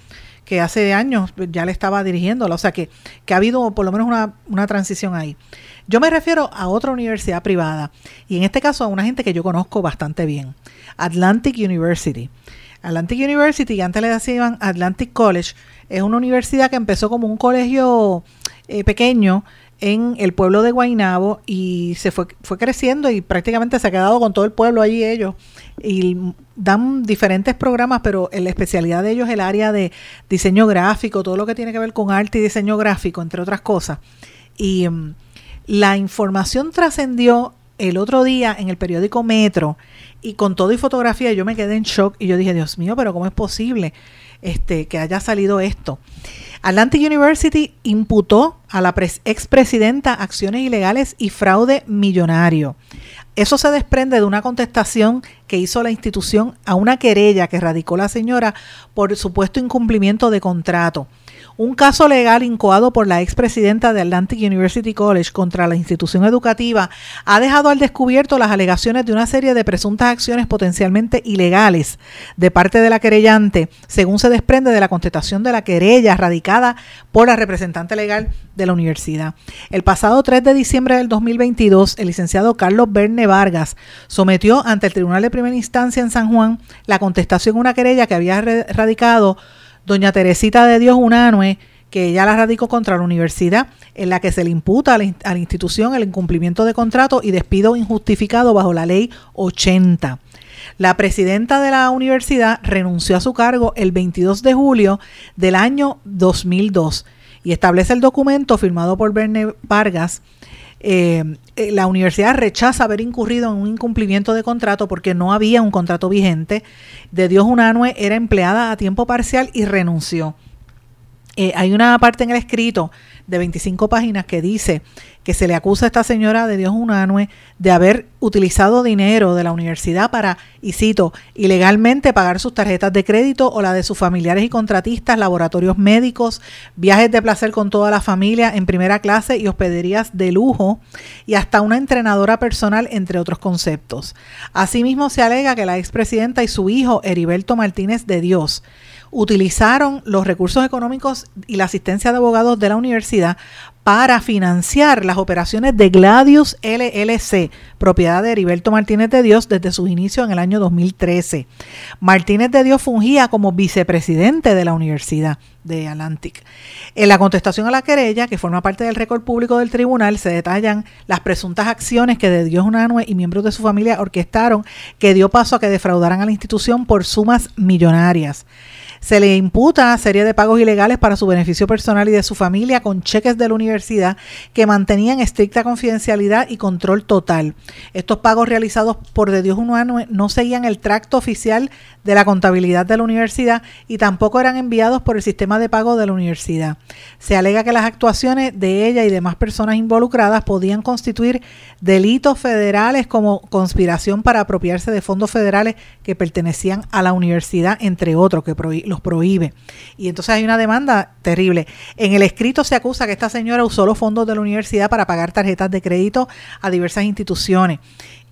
que hace años ya le estaba dirigiéndola. O sea que, que ha habido por lo menos una, una transición ahí. Yo me refiero a otra universidad privada, y en este caso a una gente que yo conozco bastante bien, Atlantic University. Atlantic University, antes le decían Atlantic College, es una universidad que empezó como un colegio eh, pequeño en el pueblo de Guaynabo y se fue, fue creciendo y prácticamente se ha quedado con todo el pueblo allí ellos y dan diferentes programas, pero la especialidad de ellos es el área de diseño gráfico, todo lo que tiene que ver con arte y diseño gráfico, entre otras cosas. Y mm, la información trascendió el otro día en el periódico Metro y con todo y fotografía yo me quedé en shock y yo dije, Dios mío, pero ¿cómo es posible este, que haya salido esto? Atlantic University imputó a la expresidenta acciones ilegales y fraude millonario. Eso se desprende de una contestación que hizo la institución a una querella que radicó la señora por supuesto incumplimiento de contrato. Un caso legal incoado por la expresidenta de Atlantic University College contra la institución educativa ha dejado al descubierto las alegaciones de una serie de presuntas acciones potencialmente ilegales de parte de la querellante, según se desprende de la contestación de la querella radicada por la representante legal de la universidad. El pasado 3 de diciembre del 2022, el licenciado Carlos Berne Vargas sometió ante el Tribunal de Primera Instancia en San Juan la contestación a una querella que había radicado doña Teresita de Dios Unanue, que ella la radicó contra la universidad, en la que se le imputa a la, institución el incumplimiento de contrato y despido injustificado bajo la ley 80. La presidenta de la universidad renunció a su cargo el 22 de julio del año 2002 y establece el documento firmado por Berne Vargas eh, eh, la universidad rechaza haber incurrido en un incumplimiento de contrato porque no había un contrato vigente. De Dios Unanue era empleada a tiempo parcial y renunció. Eh, hay una parte en el escrito de 25 páginas que dice que se le acusa a esta señora de Dios Unanue de haber utilizado dinero de la universidad para, y cito, ilegalmente pagar sus tarjetas de crédito o la de sus familiares y contratistas, laboratorios médicos, viajes de placer con toda la familia en primera clase y hospederías de lujo y hasta una entrenadora personal, entre otros conceptos. Asimismo, se alega que la expresidenta y su hijo, Heriberto Martínez de Dios, utilizaron los recursos económicos y la asistencia de abogados de la universidad para financiar las operaciones de Gladius LLC, propiedad de Heriberto Martínez de Dios desde sus inicios en el año 2013. Martínez de Dios fungía como vicepresidente de la Universidad de Atlantic. En la contestación a la querella, que forma parte del récord público del tribunal, se detallan las presuntas acciones que de Dios Unanue y miembros de su familia orquestaron que dio paso a que defraudaran a la institución por sumas millonarias. Se le imputa serie de pagos ilegales para su beneficio personal y de su familia con cheques de la universidad que mantenían estricta confidencialidad y control total. Estos pagos realizados por De Dios Humano no seguían el tracto oficial de la contabilidad de la universidad y tampoco eran enviados por el sistema de pago de la universidad. Se alega que las actuaciones de ella y demás personas involucradas podían constituir delitos federales como conspiración para apropiarse de fondos federales que pertenecían a la universidad, entre otros, que los prohíbe. Y entonces hay una demanda terrible. En el escrito se acusa que esta señora usó los fondos de la universidad para pagar tarjetas de crédito a diversas instituciones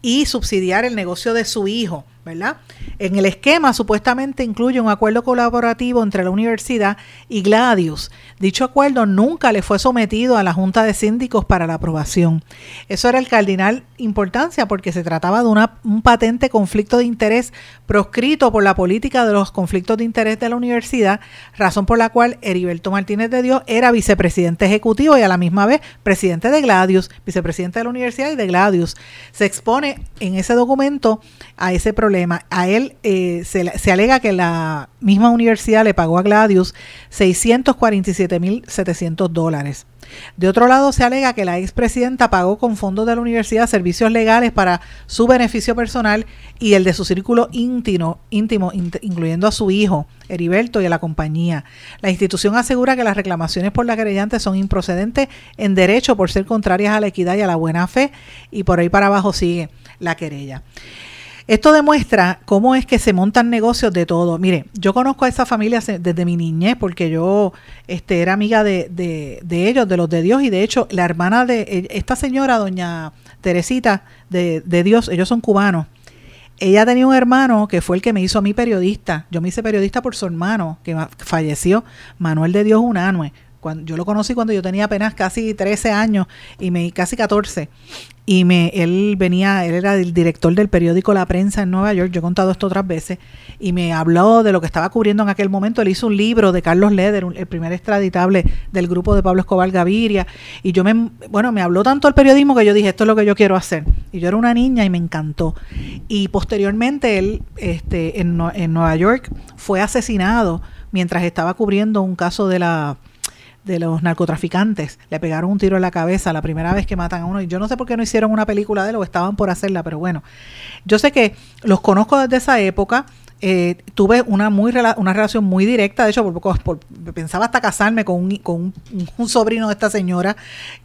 y subsidiar el negocio de su hijo ¿verdad? En el esquema supuestamente incluye un acuerdo colaborativo entre la universidad y Gladius. Dicho acuerdo nunca le fue sometido a la Junta de Síndicos para la aprobación. Eso era el cardinal importancia porque se trataba de un patente conflicto de interés proscrito por la política de los conflictos de interés de la universidad, razón por la cual Heriberto Martínez de Dios era vicepresidente ejecutivo y a la misma vez presidente de Gladius, vicepresidente de la universidad y de Gladius. Se expone en ese documento a ese problema. A él eh, se, se, alega que la misma universidad le pagó a Gladius 647.700 dólares. De otro lado, se alega que la expresidenta pagó con fondos de la universidad servicios legales para su beneficio personal y el de su círculo íntimo, íntimo incluyendo a su hijo, Heriberto, y a la compañía. La institución asegura que las reclamaciones por la querellante son improcedentes en derecho por ser contrarias a la equidad y a la buena fe, y por ahí para abajo sigue la querella. Esto demuestra cómo es que se montan negocios de todo. Mire, yo conozco a esa familia desde mi niñez porque yo este, era amiga de, de, ellos, de los de Dios, y de hecho la hermana de e, esta señora, doña Teresita de, de Dios, ellos son cubanos. Ella tenía un hermano que fue el que me hizo a mí periodista. Yo me hice periodista por su hermano, que falleció, Manuel de Dios Unanue. Yo lo conocí cuando yo tenía apenas casi 13 años y me casi 14 y me él venía, él era el director del periódico La Prensa en Nueva York, yo he contado esto otras veces, y me habló de lo que estaba cubriendo en aquel momento, él hizo un libro de Carlos Leder, el primer extraditable del grupo de Pablo Escobar Gaviria, y yo me, bueno, me habló tanto el periodismo que yo dije, esto es lo que yo quiero hacer, y yo era una niña y me encantó, y posteriormente él, este, en, en Nueva York, fue asesinado mientras estaba cubriendo un caso de la de los narcotraficantes. Le pegaron un tiro en la cabeza la primera vez que matan a uno. Y yo no sé por qué no hicieron una película de él o estaban por hacerla, pero bueno. Yo sé que los conozco desde esa época. Eh, tuve una muy una relación muy directa, de hecho por, pensaba hasta casarme con, un, con un, sobrino de esta señora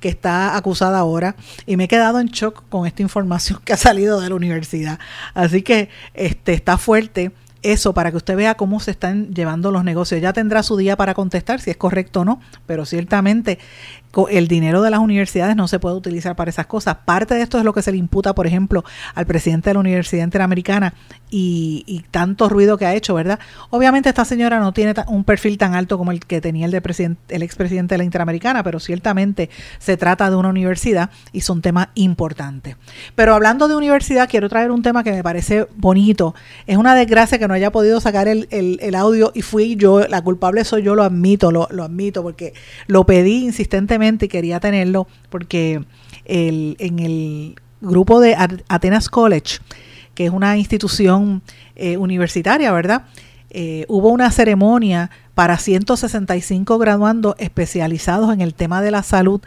que está acusada ahora y me he quedado en shock con esta información que ha salido de la universidad. Así que este está fuerte eso para que usted vea cómo se están llevando los negocios. Ya tendrá su día para contestar si es correcto o no, pero ciertamente el dinero de las universidades no se puede utilizar para esas cosas. Parte de esto es lo que se le imputa, por ejemplo, al presidente de la Universidad Interamericana y, tanto ruido que ha hecho, ¿verdad? Obviamente esta señora no tiene un perfil tan alto como el que tenía el, de presidente, el expresidente de la Interamericana, pero ciertamente se trata de una universidad y son temas importantes. Pero hablando de universidad, quiero traer un tema que me parece bonito. Es una desgracia que no haya podido sacar el, audio y fui yo, la culpable soy yo, lo admito, lo, lo admito, porque lo pedí insistentemente y quería tenerlo porque el, en el grupo de Atenas College, que es una institución eh, universitaria, ¿verdad? Eh, hubo una ceremonia para 165 graduandos especializados en el tema de la salud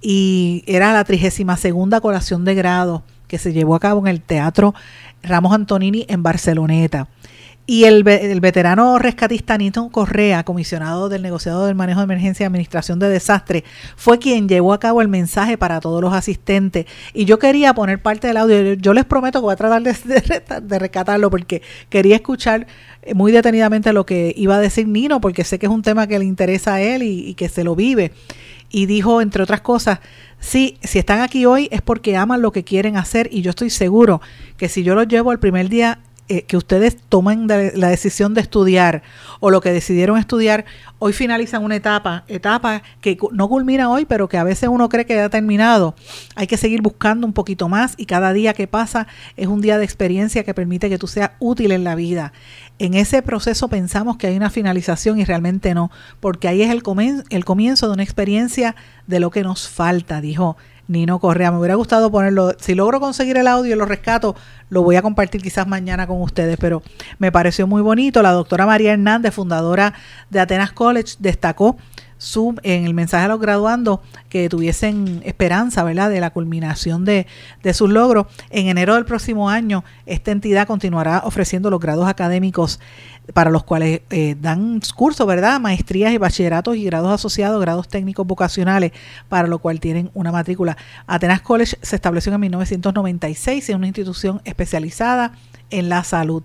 y era la 32 segunda colación de grado que se llevó a cabo en el Teatro Ramos Antonini en Barceloneta. Y el, el, veterano rescatista Nito Correa, comisionado del negociado del manejo de emergencia y administración de desastre, fue quien llevó a cabo el mensaje para todos los asistentes. Y yo quería poner parte del audio. Yo les prometo que voy a tratar de, de, rescatarlo porque quería escuchar muy detenidamente lo que iba a decir Nino, porque sé que es un tema que le interesa a él y, y que se lo vive. Y dijo, entre otras cosas, sí, si están aquí hoy es porque aman lo que quieren hacer y yo estoy seguro que si yo los llevo el primer día eh, que ustedes tomen la decisión de estudiar o lo que decidieron estudiar, hoy finalizan una etapa, etapa que no culmina hoy, pero que a veces uno cree que ya ha terminado. Hay que seguir buscando un poquito más y cada día que pasa es un día de experiencia que permite que tú seas útil en la vida. En ese proceso pensamos que hay una finalización y realmente no, porque ahí es el, el comienzo de una experiencia de lo que nos falta, dijo Nino Correa. Me hubiera gustado ponerlo, si logro conseguir el audio y lo rescato, lo voy a compartir quizás mañana con ustedes, pero me pareció muy bonito. La doctora María Hernández, fundadora de Atenas College, destacó su, en el mensaje a los graduandos que tuviesen esperanza, ¿verdad?, de la culminación de, de sus logros. En enero del próximo año, esta entidad continuará ofreciendo los grados académicos para los cuales eh, dan cursos, ¿verdad? Maestrías y bachilleratos y grados asociados, grados técnicos vocacionales, para lo cual tienen una matrícula. Atenas College se estableció en 1996 y es una institución especializada en la salud.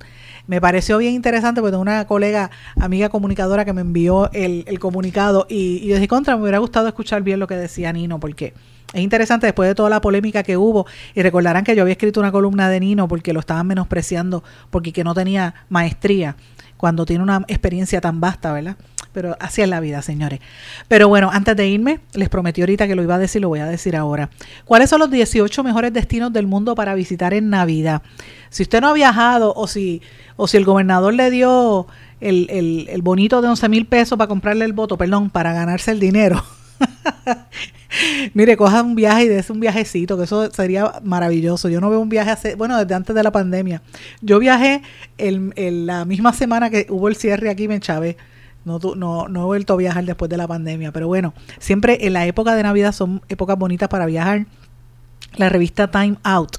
Me pareció bien interesante porque una colega, amiga comunicadora que me envió el, comunicado y, y desde contra me hubiera gustado escuchar bien lo que decía Nino porque es interesante después de toda la polémica que hubo y recordarán que yo había escrito una columna de Nino porque lo estaban menospreciando porque que no tenía maestría cuando tiene una experiencia tan vasta, ¿verdad? Pero así es la vida, señores. Pero bueno, antes de irme, les prometí ahorita que lo iba a decir, lo voy a decir ahora. ¿Cuáles son los 18 mejores destinos del mundo para visitar en Navidad? Si usted no ha viajado o si, o si el gobernador le dio el, el, bonito de 11 mil pesos para comprarle el voto, perdón, para ganarse el dinero. Mire, coja un viaje y des un viajecito, que eso sería maravilloso. Yo no veo un viaje hace, bueno, desde antes de la pandemia. Yo viajé el, la misma semana que hubo el cierre aquí en Chávez. No, no, no he vuelto a viajar después de la pandemia, pero bueno, siempre en la época de Navidad son épocas bonitas para viajar. La revista Time Out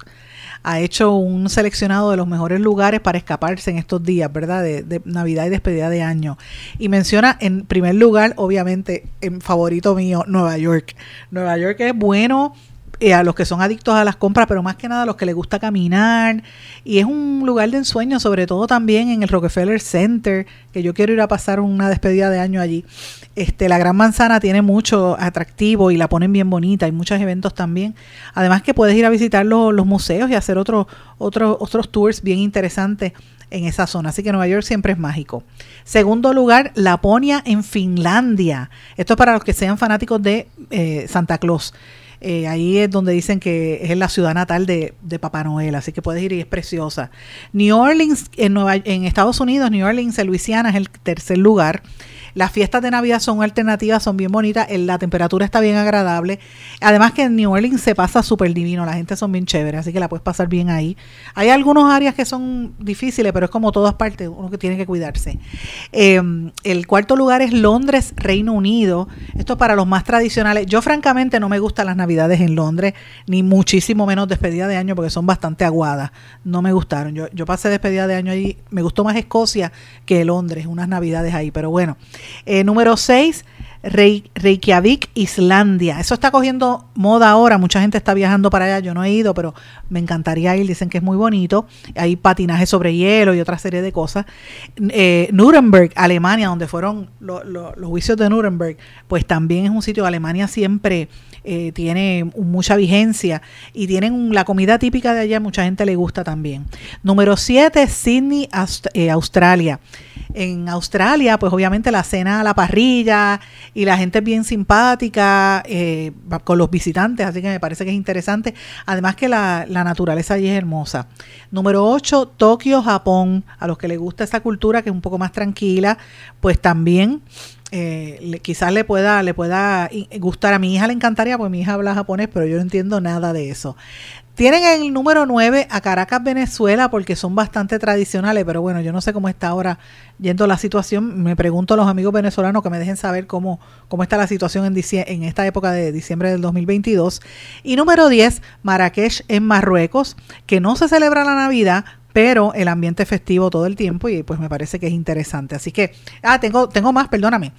ha hecho un seleccionado de los mejores lugares para escaparse en estos días, ¿verdad? De, Navidad y despedida de año. Y menciona en primer lugar, obviamente, en favorito mío, Nueva York. Nueva York es bueno eh, a los que son adictos a las compras, pero más que nada a los que les gusta caminar. Y es un lugar de ensueño, sobre todo también en el Rockefeller Center, que yo quiero ir a pasar una despedida de año allí. Este, la Gran Manzana tiene mucho atractivo y la ponen bien bonita, hay muchos eventos también. Además que puedes ir a visitar los, los museos y hacer otros otros otros tours bien interesantes en esa zona. Así que Nueva York siempre es mágico. Segundo lugar, Laponia en Finlandia. Esto es para los que sean fanáticos de eh, Santa Claus. Eh, ahí es donde dicen que es la ciudad natal de, de, Papá Noel, así que puedes ir y es preciosa. New Orleans, en, Nueva, en Estados Unidos, New Orleans, en Luisiana, es el tercer lugar. Las fiestas de Navidad son alternativas, son bien bonitas, la temperatura está bien agradable. Además que en New Orleans se pasa súper divino, la gente son bien chéveres, así que la puedes pasar bien ahí. Hay algunos áreas que son difíciles, pero es como todas partes, uno que tiene que cuidarse. Em, el cuarto lugar es Londres, Reino Unido. Esto es para los más tradicionales. Yo francamente no me gustan las Navidades en Londres, ni muchísimo menos despedida de año, porque son bastante aguadas. No me gustaron. Yo, yo pasé despedida de año ahí, me gustó más Escocia que Londres, unas Navidades ahí, pero bueno. Eh, número 6, Reykjavik, Islandia. Eso está cogiendo moda ahora, mucha gente está viajando para allá, yo no he ido, pero me encantaría ir, dicen que es muy bonito. Hay patinaje sobre hielo y otra serie de cosas. Eh, Nuremberg, Alemania, donde fueron los juicios de Nuremberg, pues también es un sitio, Alemania siempre eh, tiene mucha vigencia y tienen la comida típica de allá, mucha gente le gusta también. Número 7, Sydney, Australia en Australia, pues obviamente la cena a la parrilla y la gente es bien simpática eh, con los visitantes, así que me parece que es interesante. Además que la, naturaleza allí es hermosa. Número 8, Tokio, Japón. A los que les gusta esa cultura que es un poco más tranquila, pues también eh, quizás le pueda, le pueda gustar. A mi hija le encantaría, pues mi hija habla japonés, pero yo no entiendo nada de eso. Tienen el número 9 a Caracas, Venezuela, porque son bastante tradicionales, pero bueno, yo no sé cómo está ahora yendo la situación. Me pregunto a los amigos venezolanos que me dejen saber cómo, cómo está la situación en, en esta época de diciembre del 2022. Y número 10, Marrakech en Marruecos, que no se celebra la Navidad, pero el ambiente festivo todo el tiempo y pues me parece que es interesante. Así que, ah, tengo, tengo más, perdóname.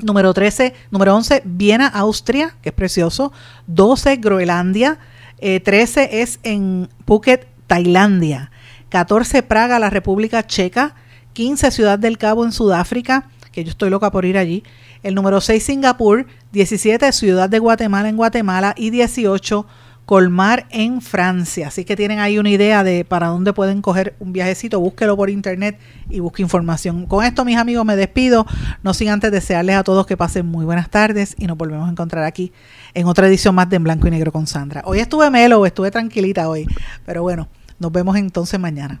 Número 13, número 11, Viena, Austria, que es precioso. 12, Groenlandia. 13 eh, es en Phuket, Tailandia. 14 Praga, la República Checa. 15 Ciudad del Cabo en Sudáfrica, que yo estoy loca por ir allí. El número 6 Singapur. 17 Ciudad de Guatemala en Guatemala. Y 18 Colmar en Francia. Así que tienen ahí una idea de para dónde pueden coger un viajecito. Búsquelo por internet y busque información. Con esto, mis amigos, me despido. No sin antes desearles a todos que pasen muy buenas tardes y nos volvemos a encontrar aquí en otra edición más de En Blanco y Negro con Sandra. Hoy estuve melo, estuve tranquilita hoy. Pero bueno, nos vemos entonces mañana.